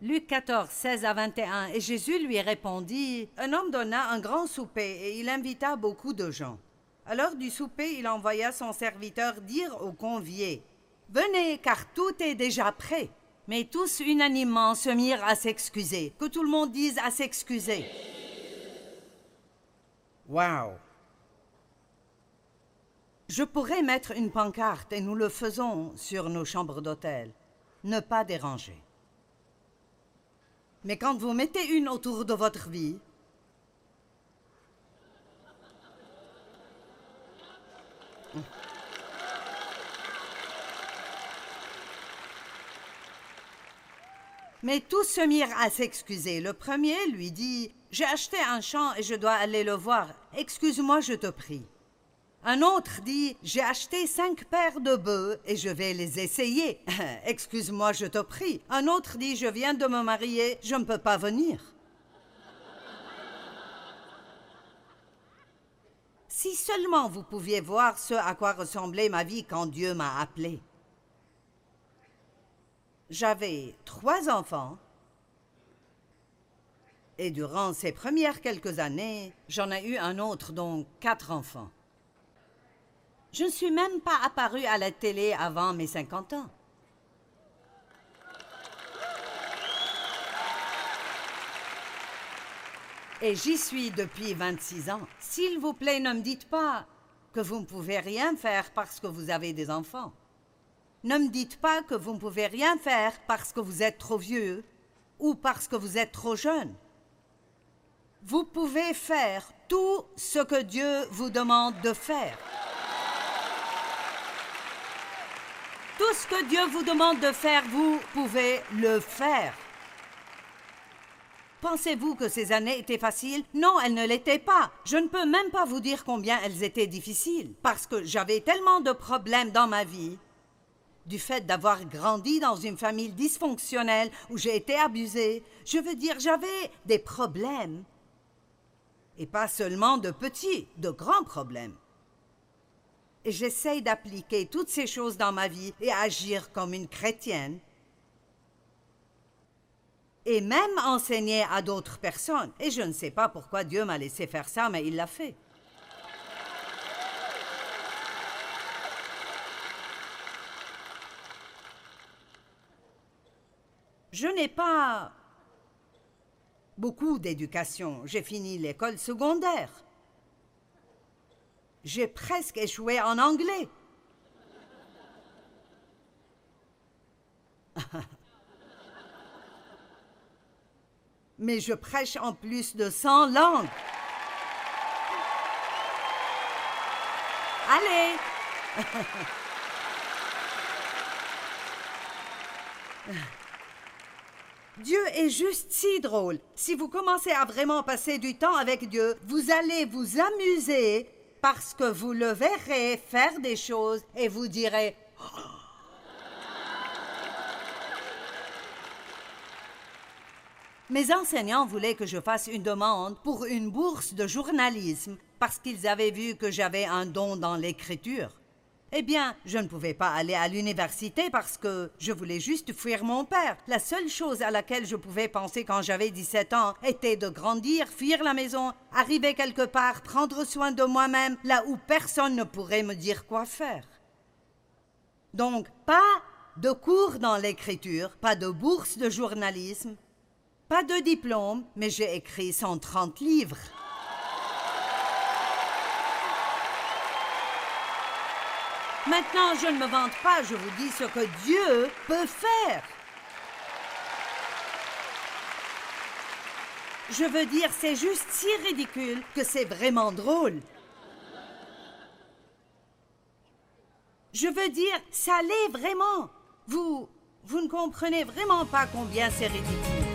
Luc 14, 16 à 21. Et Jésus lui répondit Un homme donna un grand souper et il invita beaucoup de gens. À l'heure du souper, il envoya son serviteur dire aux conviés Venez, car tout est déjà prêt. Mais tous unanimement se mirent à s'excuser. Que tout le monde dise à s'excuser. Wow. Je pourrais mettre une pancarte, et nous le faisons sur nos chambres d'hôtel. Ne pas déranger. Mais quand vous mettez une autour de votre vie, Mais tous se mirent à s'excuser. Le premier lui dit J'ai acheté un champ et je dois aller le voir. Excuse-moi, je te prie. Un autre dit J'ai acheté cinq paires de bœufs et je vais les essayer. Excuse-moi, je te prie. Un autre dit Je viens de me marier, je ne peux pas venir. Si seulement vous pouviez voir ce à quoi ressemblait ma vie quand Dieu m'a appelé. J'avais trois enfants. Et durant ces premières quelques années, j'en ai eu un autre, donc quatre enfants. Je ne suis même pas apparue à la télé avant mes 50 ans. Et j'y suis depuis 26 ans. S'il vous plaît, ne me dites pas que vous ne pouvez rien faire parce que vous avez des enfants. Ne me dites pas que vous ne pouvez rien faire parce que vous êtes trop vieux ou parce que vous êtes trop jeune. Vous pouvez faire tout ce que Dieu vous demande de faire. Tout ce que Dieu vous demande de faire, vous pouvez le faire. Pensez-vous que ces années étaient faciles? Non, elles ne l'étaient pas. Je ne peux même pas vous dire combien elles étaient difficiles, parce que j'avais tellement de problèmes dans ma vie du fait d'avoir grandi dans une famille dysfonctionnelle où j'ai été abusée. Je veux dire, j'avais des problèmes. Et pas seulement de petits, de grands problèmes. J'essaye d'appliquer toutes ces choses dans ma vie et agir comme une chrétienne. Et même enseigner à d'autres personnes. Et je ne sais pas pourquoi Dieu m'a laissé faire ça, mais il l'a fait. Je n'ai pas beaucoup d'éducation. J'ai fini l'école secondaire. J'ai presque échoué en anglais. Mais je prêche en plus de 100 langues. Allez Dieu est juste si drôle. Si vous commencez à vraiment passer du temps avec Dieu, vous allez vous amuser parce que vous le verrez faire des choses et vous direz Mes enseignants voulaient que je fasse une demande pour une bourse de journalisme parce qu'ils avaient vu que j'avais un don dans l'écriture. Eh bien, je ne pouvais pas aller à l'université parce que je voulais juste fuir mon père. La seule chose à laquelle je pouvais penser quand j'avais 17 ans était de grandir, fuir la maison, arriver quelque part, prendre soin de moi-même, là où personne ne pourrait me dire quoi faire. Donc, pas de cours dans l'écriture, pas de bourse de journalisme, pas de diplôme, mais j'ai écrit 130 livres. Maintenant, je ne me vante pas, je vous dis ce que Dieu peut faire. Je veux dire, c'est juste si ridicule que c'est vraiment drôle. Je veux dire, ça l'est vraiment. Vous, vous ne comprenez vraiment pas combien c'est ridicule.